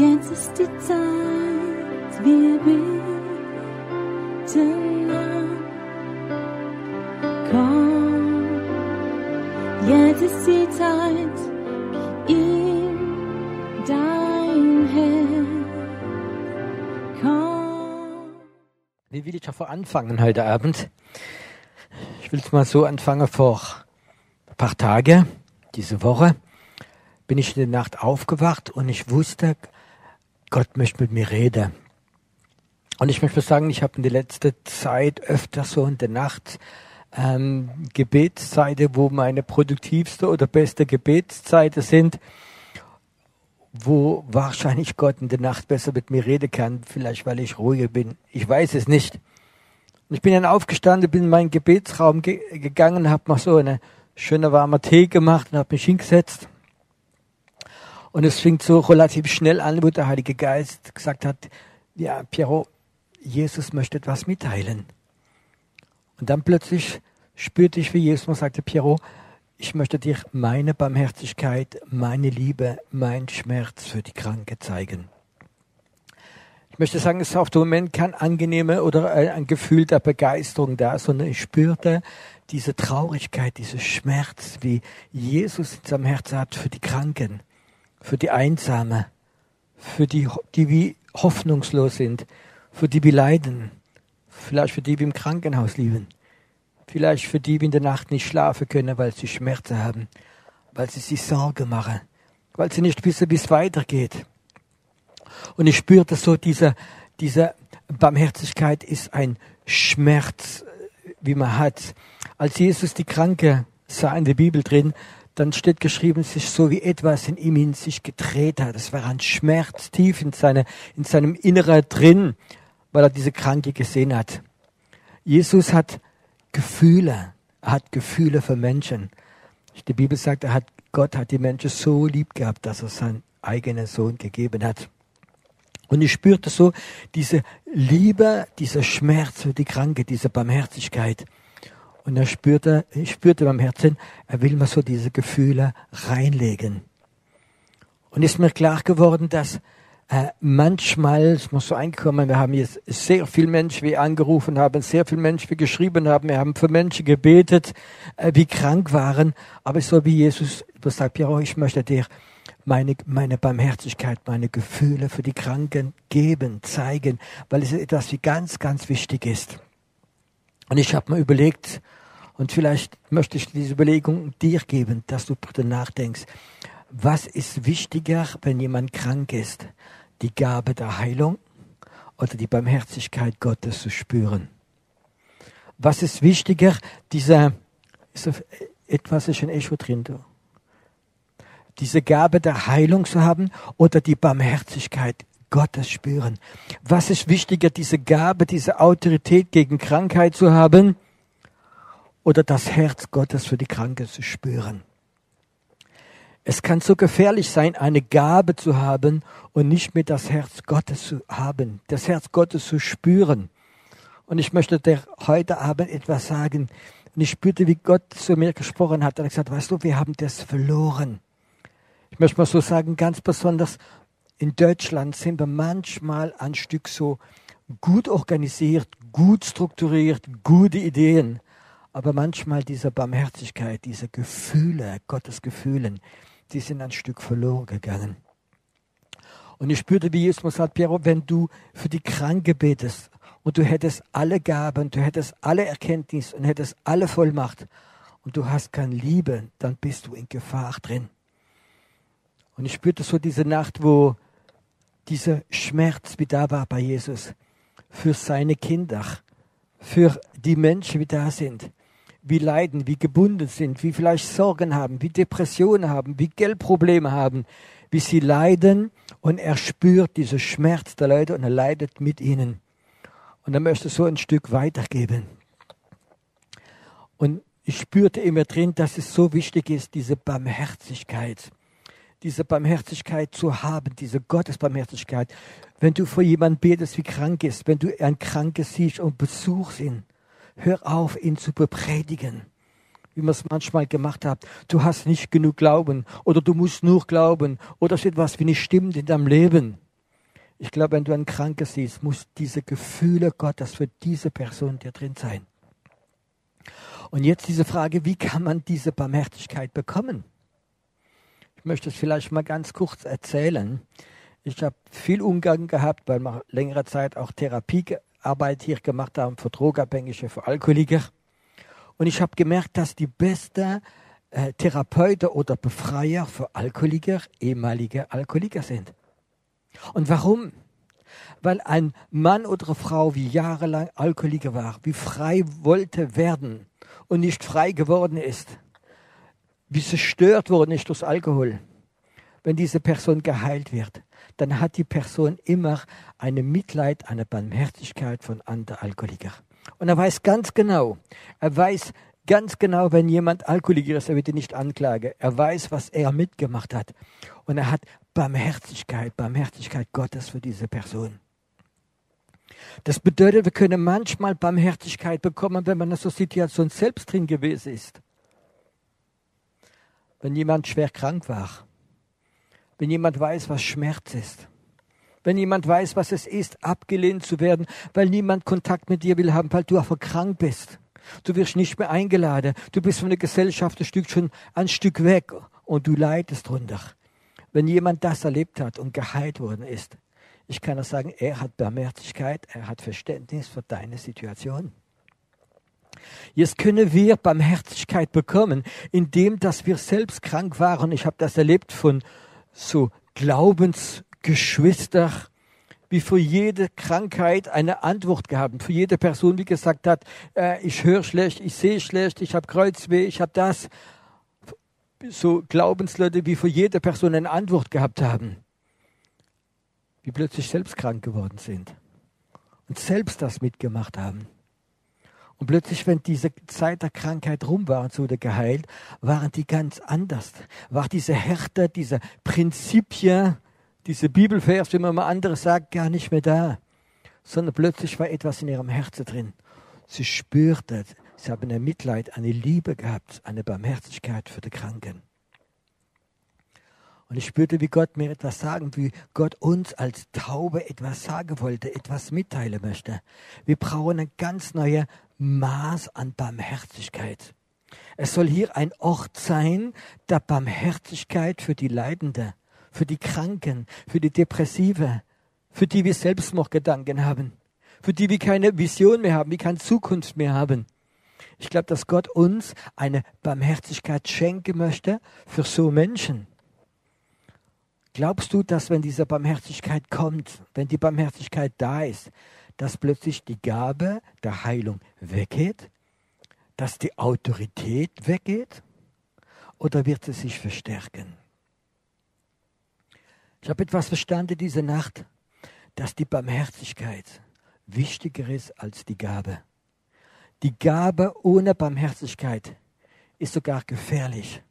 Jetzt ist die Zeit, wir beten an. Komm, jetzt ist die Zeit, gib ihm dein Herz. Komm. Wie will ich davor anfangen heute Abend? Ich will es mal so anfangen vor ein paar Tagen, diese Woche, bin ich in der Nacht aufgewacht und ich wusste, Gott möchte mit mir reden. Und ich möchte sagen, ich habe in der letzten Zeit öfter so in der Nacht ähm, Gebetszeiten, wo meine produktivste oder beste Gebetszeiten sind, wo wahrscheinlich Gott in der Nacht besser mit mir reden kann, vielleicht weil ich ruhiger bin. Ich weiß es nicht. Und ich bin dann aufgestanden, bin in meinen Gebetsraum ge gegangen, habe mal so eine schöne warme Tee gemacht und habe mich hingesetzt. Und es fing so relativ schnell an, wo der Heilige Geist gesagt hat, ja, Piero, Jesus möchte etwas mitteilen. Und dann plötzlich spürte ich, wie Jesus sagte, Piero, ich möchte dir meine Barmherzigkeit, meine Liebe, mein Schmerz für die Kranke zeigen. Ich möchte sagen, es ist auf dem Moment kein angenehme oder ein Gefühl der Begeisterung da, sondern ich spürte diese Traurigkeit, diesen Schmerz, wie Jesus in seinem Herzen hat für die Kranken für die Einsame, für die, die wie hoffnungslos sind, für die, die leiden, vielleicht für die, die im Krankenhaus liegen, vielleicht für die, die in der Nacht nicht schlafen können, weil sie Schmerzen haben, weil sie sich Sorge machen, weil sie nicht wissen, wie es weitergeht. Und ich spürte so, diese, diese Barmherzigkeit ist ein Schmerz, wie man hat. Als Jesus die Kranke sah in der Bibel drin, dann steht geschrieben, es ist so wie etwas in ihm in sich gedreht hat. Es war ein Schmerz tief in, seine, in seinem Inneren drin, weil er diese Kranke gesehen hat. Jesus hat Gefühle. Er hat Gefühle für Menschen. Die Bibel sagt, er hat, Gott hat die Menschen so lieb gehabt, dass er seinen eigenen Sohn gegeben hat. Und ich spürte so diese Liebe, dieser Schmerz für die Kranke, diese Barmherzigkeit. Und er spürte, spürte beim Herzen, er will mir so diese Gefühle reinlegen. Und ist mir klar geworden, dass äh, manchmal, es muss so eingekommen, wir haben jetzt sehr viele Menschen, wie angerufen haben, sehr viele Menschen, wie geschrieben haben, wir haben für Menschen gebetet, äh, wie krank waren, aber so wie Jesus sagt, Piero, ich möchte dir meine, meine Barmherzigkeit, meine Gefühle für die Kranken geben, zeigen, weil es etwas wie ganz, ganz wichtig ist. Und ich habe mir überlegt, und vielleicht möchte ich diese Überlegung dir geben, dass du darüber nachdenkst, was ist wichtiger, wenn jemand krank ist? Die Gabe der Heilung oder die Barmherzigkeit Gottes zu spüren? Was ist wichtiger, dieser, ist etwas ist ein Echo drin, du? Diese Gabe der Heilung zu haben oder die Barmherzigkeit Gottes spüren. Was ist wichtiger, diese Gabe, diese Autorität gegen Krankheit zu haben oder das Herz Gottes für die Kranke zu spüren? Es kann so gefährlich sein, eine Gabe zu haben und nicht mehr das Herz Gottes zu haben, das Herz Gottes zu spüren. Und ich möchte dir heute Abend etwas sagen. Und ich spürte, wie Gott zu mir gesprochen hat. Er hat gesagt, weißt du, wir haben das verloren. Ich möchte mal so sagen, ganz besonders in Deutschland sind wir manchmal ein Stück so gut organisiert, gut strukturiert, gute Ideen, aber manchmal diese Barmherzigkeit, diese Gefühle, Gottes Gefühlen, die sind ein Stück verloren gegangen. Und ich spürte, wie Jesus sagt, Piero, wenn du für die Kranke betest und du hättest alle Gaben, du hättest alle Erkenntnis und hättest alle Vollmacht und du hast keine Liebe, dann bist du in Gefahr drin. Und ich spürte so diese Nacht, wo dieser Schmerz, wie da war bei Jesus, für seine Kinder, für die Menschen, wie da sind, wie leiden, wie gebunden sind, wie vielleicht Sorgen haben, wie Depressionen haben, wie Geldprobleme haben, wie sie leiden und er spürt diesen Schmerz der Leute und er leidet mit ihnen. Und er möchte so ein Stück weitergeben. Und ich spürte immer drin, dass es so wichtig ist, diese Barmherzigkeit diese Barmherzigkeit zu haben, diese Gottesbarmherzigkeit. Wenn du vor jemandem betest, wie krank ist, wenn du ein Krankes siehst und besuchst ihn, hör auf, ihn zu bepredigen, wie man es manchmal gemacht hat. Du hast nicht genug Glauben oder du musst nur glauben oder es ist etwas wie nicht stimmt in deinem Leben. Ich glaube, wenn du einen Kranken siehst, muss diese Gefühle Gottes für diese Person dir drin sein. Und jetzt diese Frage, wie kann man diese Barmherzigkeit bekommen? Ich möchte es vielleicht mal ganz kurz erzählen. Ich habe viel Umgang gehabt, weil wir längere Zeit auch Therapiearbeit hier gemacht haben für Drogabhängige, für Alkoholiker. Und ich habe gemerkt, dass die beste äh, Therapeuten oder Befreier für Alkoholiker ehemalige Alkoholiker sind. Und warum? Weil ein Mann oder eine Frau, wie jahrelang Alkoholiker war, wie frei wollte werden und nicht frei geworden ist, wie zerstört worden ist durch Alkohol, wenn diese Person geheilt wird, dann hat die Person immer eine Mitleid, eine Barmherzigkeit von anderen Alkoholikern. Und er weiß ganz genau, er weiß ganz genau, wenn jemand Alkoholiker ist, er wird ihn nicht anklagen. Er weiß, was er mitgemacht hat. Und er hat Barmherzigkeit, Barmherzigkeit Gottes für diese Person. Das bedeutet, wir können manchmal Barmherzigkeit bekommen, wenn man in so Situation selbst drin gewesen ist. Wenn jemand schwer krank war. Wenn jemand weiß, was Schmerz ist. Wenn jemand weiß, was es ist, abgelehnt zu werden, weil niemand Kontakt mit dir will haben, weil du einfach krank bist. Du wirst nicht mehr eingeladen. Du bist von der Gesellschaft ein Stück schon ein Stück weg und du leidest drunter. Wenn jemand das erlebt hat und geheilt worden ist, ich kann nur sagen, er hat Barmherzigkeit, er hat Verständnis für deine Situation. Jetzt können wir Barmherzigkeit bekommen, indem dass wir selbst krank waren. Ich habe das erlebt von so Glaubensgeschwistern, wie für jede Krankheit eine Antwort gehabt. Für jede Person, die gesagt hat, äh, ich höre schlecht, ich sehe schlecht, ich habe Kreuzweh, ich habe das. So Glaubensleute, wie für jede Person eine Antwort gehabt haben. Wie plötzlich selbst krank geworden sind. Und selbst das mitgemacht haben. Und plötzlich, wenn diese Zeit der Krankheit rum war und so wurde geheilt, waren die ganz anders. War diese Härte, diese Prinzipien, diese Bibelvers, wie man mal anderes sagt, gar nicht mehr da, sondern plötzlich war etwas in ihrem Herzen drin. Sie spürte, sie haben ein Mitleid, eine Liebe gehabt, eine Barmherzigkeit für die Kranken. Und ich spürte, wie Gott mir etwas sagen, wie Gott uns als Taube etwas sagen wollte, etwas mitteilen möchte. Wir brauchen ein ganz neues Maß an Barmherzigkeit. Es soll hier ein Ort sein der Barmherzigkeit für die Leidende für die Kranken, für die Depressive, für die wir Selbstmordgedanken haben, für die wir keine Vision mehr haben, wir keine Zukunft mehr haben. Ich glaube, dass Gott uns eine Barmherzigkeit schenken möchte für so Menschen. Glaubst du, dass wenn diese Barmherzigkeit kommt, wenn die Barmherzigkeit da ist, dass plötzlich die Gabe der Heilung weggeht? Dass die Autorität weggeht? Oder wird sie sich verstärken? Ich habe etwas verstanden diese Nacht, dass die Barmherzigkeit wichtiger ist als die Gabe. Die Gabe ohne Barmherzigkeit ist sogar gefährlich.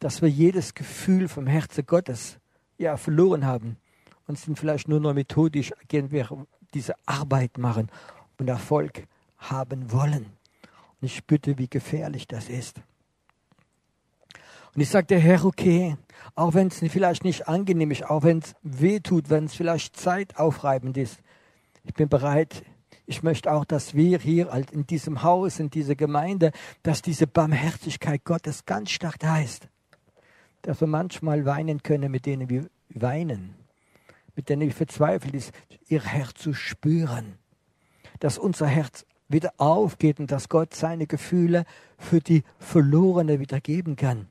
Dass wir jedes Gefühl vom Herzen Gottes ja verloren haben und sind vielleicht nur noch methodisch gehen wir diese Arbeit machen und Erfolg haben wollen. Und ich spüre, wie gefährlich das ist. Und ich sagte, Herr, okay, auch wenn es vielleicht nicht angenehm ist, auch wenn es weh tut, wenn es vielleicht zeitaufreibend ist, ich bin bereit, ich möchte auch, dass wir hier in diesem Haus, in dieser Gemeinde, dass diese Barmherzigkeit Gottes ganz stark ist. Dass wir manchmal weinen können, mit denen wir weinen, mit denen wir verzweifelt ist, ihr Herz zu spüren. Dass unser Herz wieder aufgeht und dass Gott seine Gefühle für die Verlorene wieder geben kann.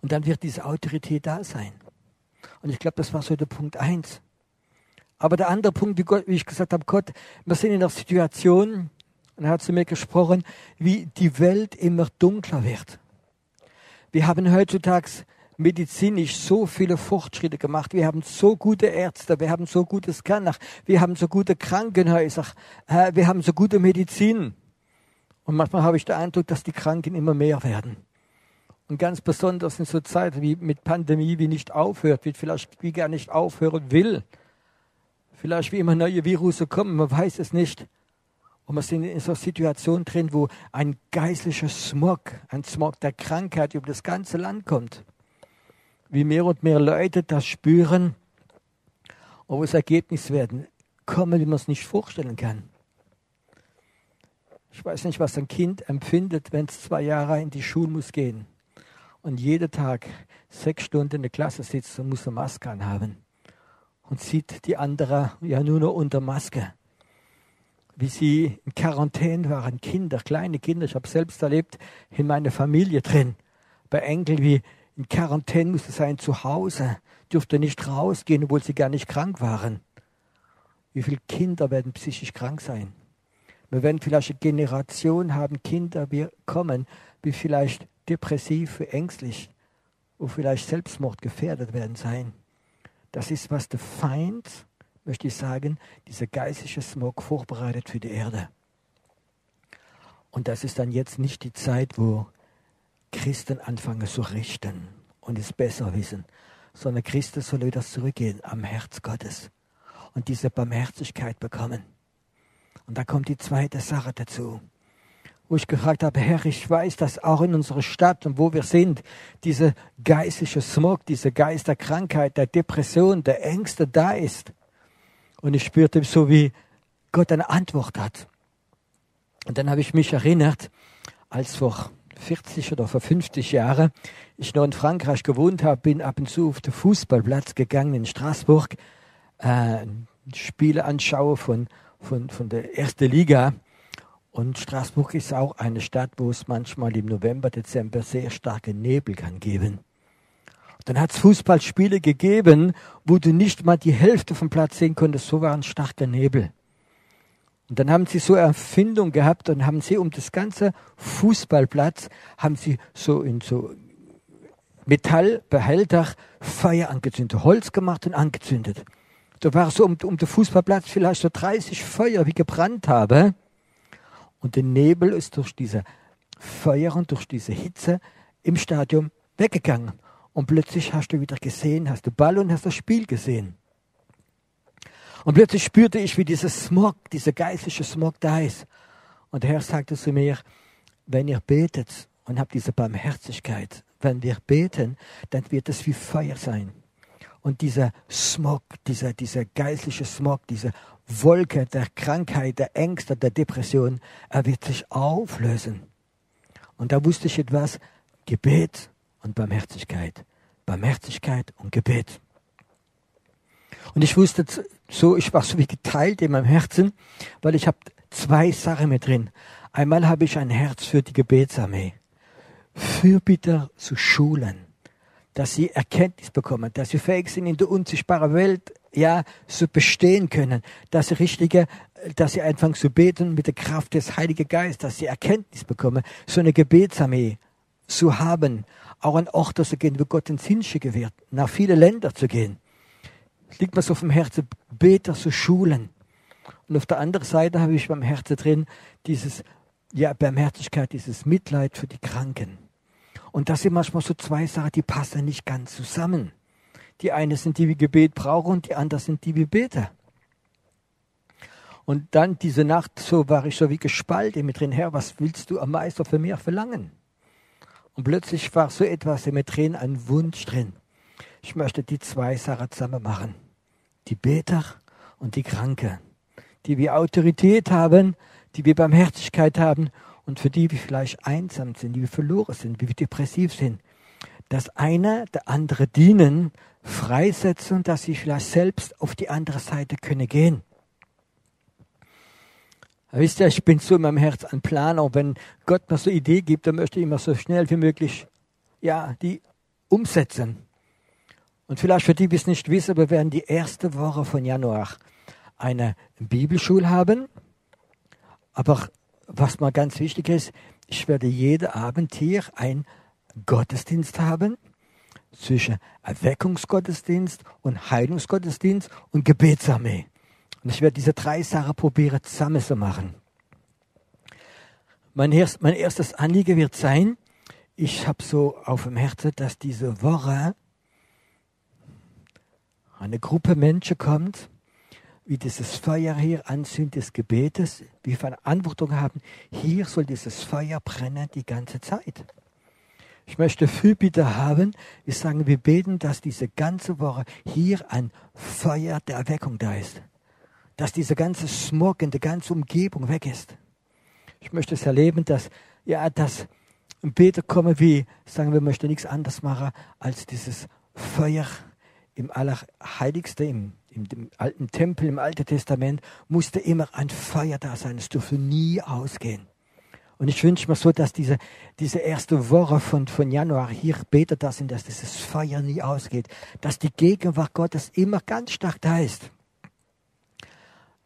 Und dann wird diese Autorität da sein. Und ich glaube, das war so der Punkt eins. Aber der andere Punkt, wie, Gott, wie ich gesagt habe, Gott, wir sind in einer Situation, und er hat zu mir gesprochen, wie die Welt immer dunkler wird. Wir haben heutzutage medizinisch so viele Fortschritte gemacht. Wir haben so gute Ärzte, wir haben so gute Scanner, wir haben so gute Krankenhäuser, äh, wir haben so gute Medizin. Und manchmal habe ich den Eindruck, dass die Kranken immer mehr werden. Und ganz besonders in so Zeiten wie mit Pandemie, wie nicht aufhört, wie vielleicht wie gar nicht aufhören will. Vielleicht wie immer neue Virus kommen, man weiß es nicht. Und wir sind in so einer Situation drin, wo ein geistlicher Smog, ein Smog der Krankheit über das ganze Land kommt. Wie mehr und mehr Leute das spüren. Wo das Ergebnis werden kommen, wie man es nicht vorstellen kann. Ich weiß nicht, was ein Kind empfindet, wenn es zwei Jahre in die Schule muss gehen und jeden Tag sechs Stunden in der Klasse sitzt und muss eine Maske anhaben und sieht die anderen ja nur noch unter Maske. Wie sie in Quarantäne waren, Kinder, kleine Kinder. Ich habe selbst erlebt in meiner Familie drin. Bei Enkel wie in Quarantäne musste sein zu Hause, durfte nicht rausgehen, obwohl sie gar nicht krank waren. Wie viele Kinder werden psychisch krank sein? Wir werden vielleicht eine Generation haben, Kinder kommen, wie vielleicht depressiv, ängstlich, wo vielleicht Selbstmord gefährdet werden sein. Das ist, was der Feind, möchte ich sagen, dieser geistliche Smog vorbereitet für die Erde. Und das ist dann jetzt nicht die Zeit, wo Christen anfangen zu richten und es besser wissen, sondern Christen sollen wieder zurückgehen am Herz Gottes und diese Barmherzigkeit bekommen. Und da kommt die zweite Sache dazu, wo ich gefragt habe, Herr, ich weiß, dass auch in unserer Stadt und wo wir sind, diese geistliche Smog, diese Geist der Krankheit, der Depression, der Ängste da ist. Und ich spürte so, wie Gott eine Antwort hat. Und dann habe ich mich erinnert, als vor 40 oder vor 50 Jahren ich noch in Frankreich gewohnt habe, bin ab und zu auf den Fußballplatz gegangen in Straßburg, äh, Spiele anschaue von, von, von der ersten Liga. Und Straßburg ist auch eine Stadt, wo es manchmal im November, Dezember sehr starke Nebel kann geben. Dann hat es Fußballspiele gegeben, wo du nicht mal die Hälfte vom Platz sehen konntest, so war ein starker Nebel. Und dann haben sie so eine Erfindung gehabt und haben sie um das ganze Fußballplatz, haben sie so in so Metallbehälter Feuer angezündet, Holz gemacht und angezündet. Da war so um, um den Fußballplatz vielleicht so 30 Feuer, wie gebrannt habe. Und der Nebel ist durch diese Feuer und durch diese Hitze im Stadion weggegangen. Und plötzlich hast du wieder gesehen, hast du Ball und hast das Spiel gesehen. Und plötzlich spürte ich, wie dieser Smog, dieser geistliche Smog da ist. Und der Herr sagte zu mir, wenn ihr betet und habt diese Barmherzigkeit, wenn wir beten, dann wird es wie Feuer sein. Und dieser Smog, dieser, dieser geistliche Smog, diese Wolke der Krankheit, der Ängste, der Depression, er wird sich auflösen. Und da wusste ich etwas, Gebet und Barmherzigkeit. Barmherzigkeit und Gebet. Und ich wusste so, ich war so wie geteilt in meinem Herzen, weil ich habe zwei Sachen mit drin. Einmal habe ich ein Herz für die Gebetsarmee. Fürbitter zu schulen dass sie Erkenntnis bekommen, dass sie fähig sind, in der unsichtbaren Welt ja zu bestehen können, dass sie richtige, dass sie anfangen zu beten mit der Kraft des Heiligen Geistes, dass sie Erkenntnis bekommen, so eine Gebetsarmee zu haben, auch an Orte zu gehen, wo Gott ins hinschicken wird, nach viele Länder zu gehen. Liegt mir so auf dem Herzen, Beter zu schulen. Und auf der anderen Seite habe ich beim Herzen drin dieses, ja, Barmherzigkeit, dieses Mitleid für die Kranken. Und das sind manchmal so zwei Sachen, die passen nicht ganz zusammen. Die eine sind die, wie Gebet brauchen und die andere sind die, wie Beter. Und dann diese Nacht, so war ich so wie gespalten mit drin, Herr, was willst du am meisten für mir verlangen? Und plötzlich war so etwas in mir drin, ein Wunsch drin. Ich möchte die zwei Sachen zusammen machen. Die Beter und die Kranke. Die wir Autorität haben, die wir Barmherzigkeit haben und für die, die vielleicht einsam sind, die wir verloren sind, die wir depressiv sind, dass einer der andere dienen, freisetzen dass sie vielleicht selbst auf die andere Seite können gehen. Wisst ihr, ich bin so in meinem Herz ein Planer. Wenn Gott mir so eine Idee gibt, dann möchte ich immer so schnell wie möglich, ja, die umsetzen. Und vielleicht für die, die es nicht wissen, wir werden die erste Woche von Januar eine Bibelschule haben. Aber was mal ganz wichtig ist, ich werde jeden Abend hier ein Gottesdienst haben zwischen Erweckungsgottesdienst und Heilungsgottesdienst und Gebetsarmee. Und ich werde diese drei Sachen probieren zusammen zu machen. Mein erstes Anliegen wird sein, ich habe so auf dem Herzen, dass diese Woche eine Gruppe Menschen kommt, wie dieses Feuer hier anzündet des Gebetes, wie Verantwortung haben, hier soll dieses Feuer brennen die ganze Zeit. Ich möchte Fürbitte haben. Wir sagen, wir beten, dass diese ganze Woche hier ein Feuer der Erweckung da ist. Dass diese ganze Smog in der ganzen Umgebung weg ist. Ich möchte es erleben, dass, ja, dass Beter kommen, wie, sagen wir, möchten nichts anderes machen, als dieses Feuer im Allerheiligsten, im, im, im, alten Tempel, im Alten Testament, musste immer ein Feuer da sein. Es durfte nie ausgehen. Und ich wünsche mir so, dass diese, diese erste Woche von, von Januar hier betet das sind, dass dieses Feuer nie ausgeht, dass die Gegenwart Gottes immer ganz stark da ist.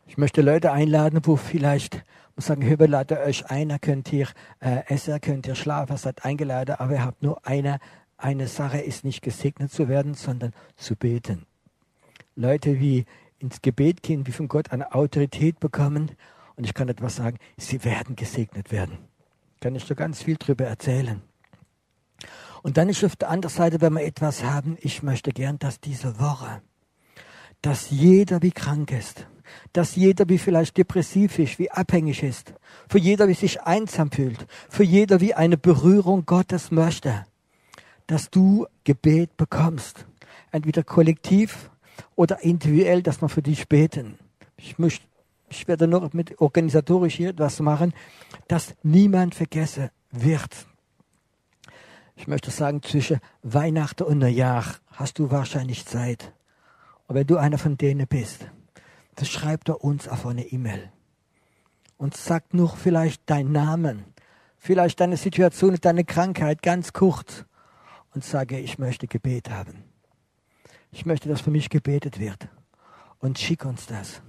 Ich möchte Leute einladen, wo vielleicht muss sagen, Hüber lade euch ein, ihr könnt hier äh, essen, könnt ihr schlafen, seid eingeladen, aber ihr habt nur eine, eine Sache, ist nicht gesegnet zu werden, sondern zu beten. Leute, wie ins Gebet gehen, wie von Gott eine Autorität bekommen und ich kann etwas sagen, sie werden gesegnet werden. Kann ich so ganz viel drüber erzählen. Und dann ist auf der anderen Seite, wenn wir etwas haben, ich möchte gern, dass diese Woche, dass jeder wie krank ist, dass jeder wie vielleicht depressiv ist, wie abhängig ist, für jeder wie sich einsam fühlt, für jeder wie eine Berührung Gottes möchte, dass du Gebet bekommst, entweder kollektiv oder individuell, dass wir für dich beten. Ich möchte ich werde noch mit organisatorisch hier etwas machen, dass niemand vergessen wird. Ich möchte sagen, zwischen Weihnachten und Neujahr hast du wahrscheinlich Zeit. Und wenn du einer von denen bist, dann schreibt er uns auf eine E-Mail und sagt nur vielleicht deinen Namen, vielleicht deine Situation, deine Krankheit ganz kurz und sage, ich möchte Gebet haben. Ich möchte, dass für mich gebetet wird. Und schick uns das.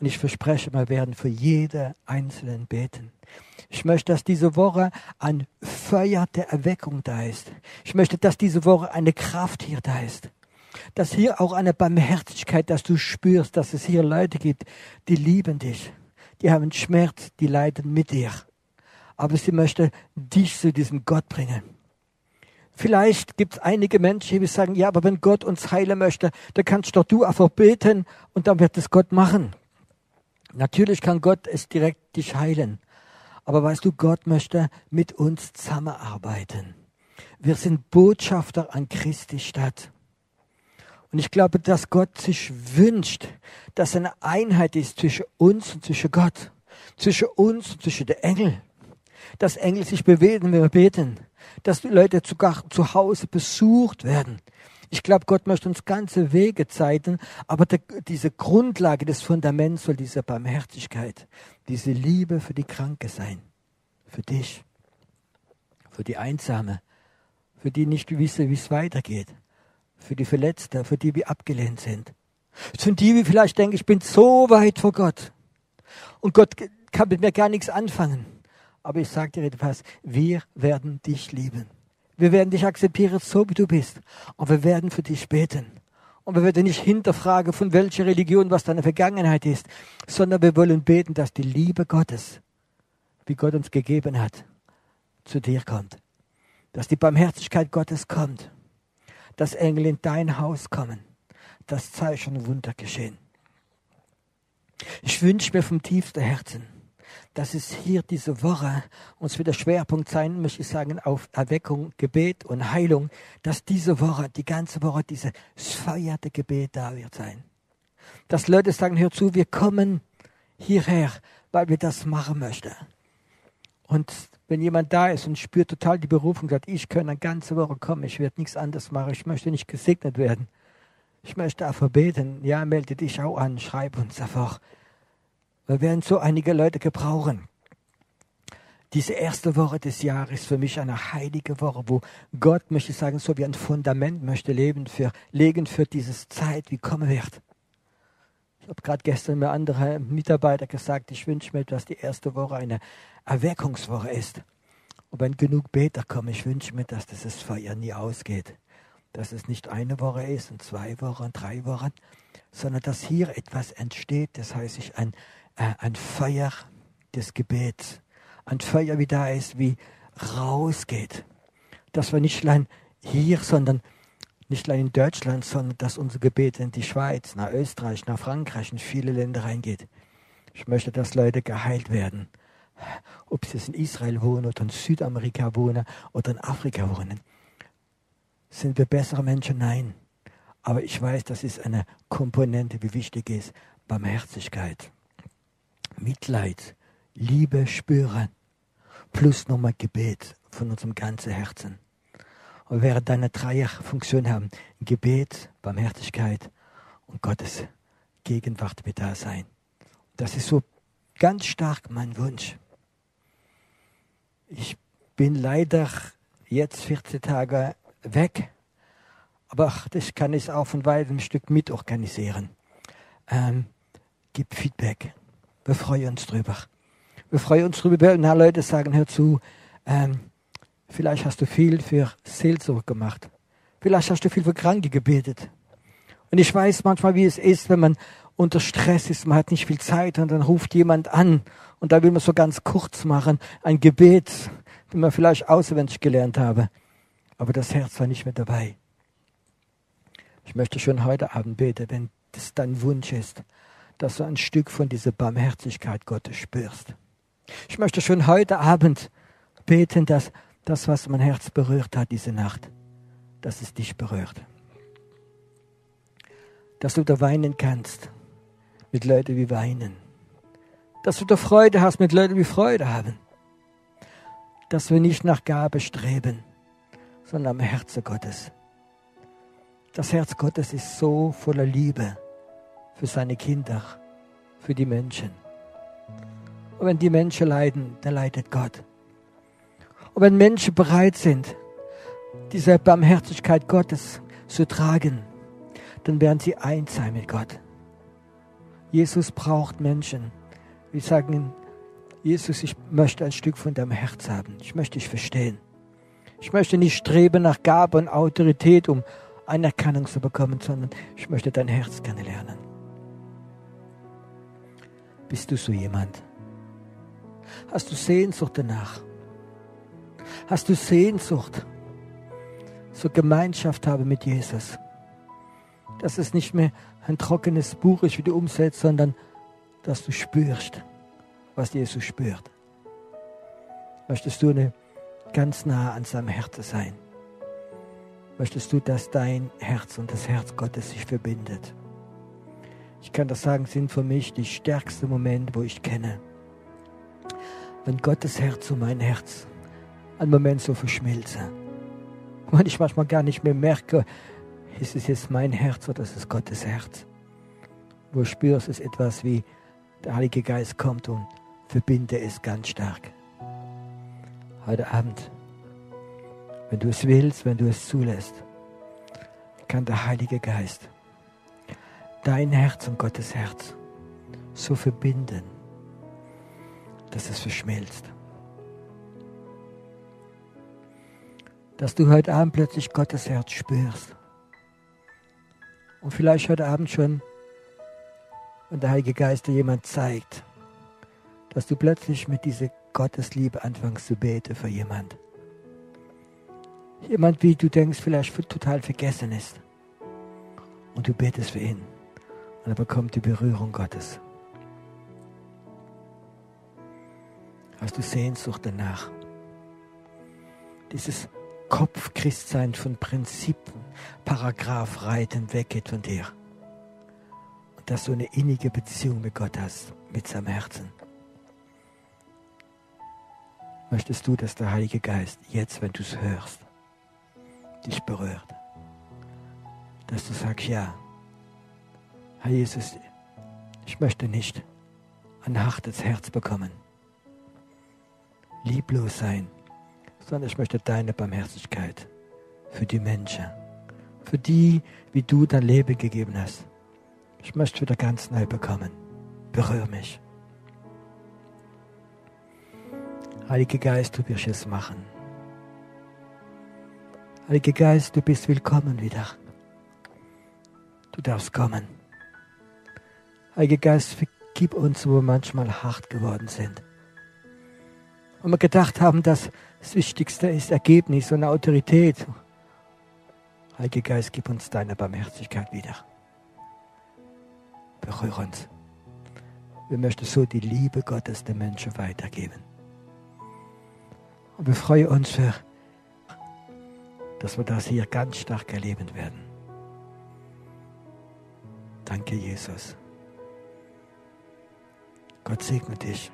Und ich verspreche, wir werden für jede Einzelnen beten. Ich möchte, dass diese Woche ein Feuer der Erweckung da ist. Ich möchte, dass diese Woche eine Kraft hier da ist. Dass hier auch eine Barmherzigkeit, dass du spürst, dass es hier Leute gibt, die lieben dich. Die haben Schmerz, die leiden mit dir. Aber sie möchte dich zu diesem Gott bringen. Vielleicht gibt es einige Menschen, die sagen, ja, aber wenn Gott uns heilen möchte, dann kannst doch du einfach beten und dann wird es Gott machen. Natürlich kann Gott es direkt dich heilen. Aber weißt du, Gott möchte mit uns zusammenarbeiten. Wir sind Botschafter an Christi Stadt. Und ich glaube, dass Gott sich wünscht, dass eine Einheit ist zwischen uns und zwischen Gott, zwischen uns und zwischen den Engeln. Dass Engel sich bewegen, wenn wir beten. Dass die Leute sogar zu Hause besucht werden. Ich glaube, Gott möchte uns ganze Wege zeigen, aber der, diese Grundlage, das Fundament soll diese Barmherzigkeit, diese Liebe für die Kranke sein, für dich, für die Einsame, für die nicht wissen, wie es weitergeht, für die Verletzten, für die, wir abgelehnt sind. Für die, wie vielleicht denken, ich bin so weit vor Gott und Gott kann mit mir gar nichts anfangen. Aber ich sage dir etwas, wir werden dich lieben. Wir werden dich akzeptieren, so wie du bist. Und wir werden für dich beten. Und wir werden nicht hinterfragen, von welcher Religion, was deine Vergangenheit ist, sondern wir wollen beten, dass die Liebe Gottes, wie Gott uns gegeben hat, zu dir kommt. Dass die Barmherzigkeit Gottes kommt. Dass Engel in dein Haus kommen. Dass Zeichen und Wunder geschehen. Ich wünsche mir vom tiefsten Herzen, dass es hier diese Woche uns wieder Schwerpunkt sein, möchte ich sagen, auf Erweckung, Gebet und Heilung, dass diese Woche, die ganze Woche, diese Feuer der Gebet da wird sein. Dass Leute sagen, hör zu, wir kommen hierher, weil wir das machen möchten. Und wenn jemand da ist und spürt total die Berufung, sagt, ich kann eine ganze Woche kommen, ich werde nichts anderes machen, ich möchte nicht gesegnet werden. Ich möchte einfach beten. Ja, melde dich auch an, schreib uns einfach. Wir werden so einige Leute gebrauchen. Diese erste Woche des Jahres ist für mich eine heilige Woche, wo Gott, möchte ich sagen, so wie ein Fundament möchte leben für, legen für diese Zeit, wie kommen wird. Ich habe gerade gestern mir andere Mitarbeiter gesagt, ich wünsche mir, dass die erste Woche eine Erweckungswoche ist. Und wenn genug Beter kommen, ich wünsche mir, dass das Feuer nie ausgeht. Dass es nicht eine Woche ist und zwei Wochen drei Wochen, sondern dass hier etwas entsteht, das heißt, ich ein ein Feuer des Gebets. Ein Feuer, wie da ist, wie rausgeht. Dass wir nicht allein hier, sondern nicht allein in Deutschland, sondern dass unser Gebet in die Schweiz, nach Österreich, nach Frankreich, in viele Länder reingeht. Ich möchte, dass Leute geheilt werden. ob sie jetzt in Israel wohnen oder in Südamerika wohnen oder in Afrika wohnen. Sind wir bessere Menschen? Nein. Aber ich weiß, das ist eine Komponente, wie wichtig ist Barmherzigkeit, Mitleid, Liebe spüren, plus nochmal Gebet von unserem ganzen Herzen. Und während deine drei Funktionen haben, Gebet, Barmherzigkeit und Gottes Gegenwart mit da sein. Das ist so ganz stark mein Wunsch. Ich bin leider jetzt 14 Tage weg, aber das kann ich auch von weitem Stück mit organisieren. Ähm, gib Feedback. Wir freuen uns drüber. Wir freuen uns drüber, wenn Leute sagen, hör zu, ähm, vielleicht hast du viel für Seelsorge gemacht. Vielleicht hast du viel für Kranke gebetet. Und ich weiß manchmal, wie es ist, wenn man unter Stress ist, man hat nicht viel Zeit und dann ruft jemand an und da will man so ganz kurz machen, ein Gebet, den man vielleicht auswendig gelernt habe. Aber das Herz war nicht mehr dabei. Ich möchte schon heute Abend beten, wenn das dein Wunsch ist, dass du ein Stück von dieser Barmherzigkeit Gottes spürst. Ich möchte schon heute Abend beten, dass das, was mein Herz berührt hat diese Nacht, dass es dich berührt dass du da weinen kannst mit Leuten wie weinen. Dass du da Freude hast mit Leuten wie Freude haben. Dass wir nicht nach Gabe streben, sondern am Herzen Gottes. Das Herz Gottes ist so voller Liebe für seine Kinder, für die Menschen. Und wenn die Menschen leiden, dann leidet Gott. Und wenn Menschen bereit sind, diese Barmherzigkeit Gottes zu tragen, dann werden sie eins sein mit Gott. Jesus braucht Menschen. Wir sagen, Jesus, ich möchte ein Stück von deinem Herz haben. Ich möchte dich verstehen. Ich möchte nicht streben nach Gabe und Autorität, um Anerkennung zu bekommen, sondern ich möchte dein Herz kennenlernen. Bist du so jemand? Hast du Sehnsucht danach? Hast du Sehnsucht, so Gemeinschaft habe mit Jesus? dass es nicht mehr ein trockenes Buch ist, wie du umsetzt, sondern dass du spürst, was Jesus spürt. Möchtest du eine, ganz nah an seinem Herzen sein? Möchtest du, dass dein Herz und das Herz Gottes sich verbindet? Ich kann das sagen, sind für mich die stärksten Momente, wo ich kenne. Wenn Gottes Herz und mein Herz einen Moment so verschmilzen. Und ich manchmal gar nicht mehr merke, ist es jetzt mein Herz oder ist es Gottes Herz? Wo spürst du es etwas wie der Heilige Geist kommt und verbinde es ganz stark. Heute Abend, wenn du es willst, wenn du es zulässt, kann der Heilige Geist dein Herz und Gottes Herz so verbinden, dass es verschmilzt. Dass du heute Abend plötzlich Gottes Herz spürst. Und vielleicht heute Abend schon, wenn der Heilige Geist dir jemand zeigt, dass du plötzlich mit dieser Gottesliebe anfängst zu beten für jemand. Jemand, wie du denkst, vielleicht total vergessen ist. Und du betest für ihn. Und er bekommt die Berührung Gottes. Hast du Sehnsucht danach? Dieses Kopfchristsein von Prinzipien, Paragraph reiten weggeht von dir. Und dass du eine innige Beziehung mit Gott hast, mit seinem Herzen. Möchtest du, dass der Heilige Geist jetzt, wenn du es hörst, dich berührt? Dass du sagst, ja, Herr Jesus, ich möchte nicht ein hartes Herz bekommen, lieblos sein, sondern ich möchte deine Barmherzigkeit für die Menschen, für die, wie du dein Leben gegeben hast. Ich möchte wieder ganz neu bekommen. Berühre mich. Heiliger Geist, du wirst es machen. Heiliger Geist, du bist willkommen wieder. Du darfst kommen. Heiliger Geist, vergib uns, wo wir manchmal hart geworden sind. Und wir gedacht haben, dass das Wichtigste ist Ergebnis und Autorität. Heiliger Geist, gib uns deine Barmherzigkeit wieder. Berühre uns. Wir möchten so die Liebe Gottes den Menschen weitergeben. Und wir freuen uns für, dass wir das hier ganz stark erleben werden. Danke, Jesus. Gott segne dich.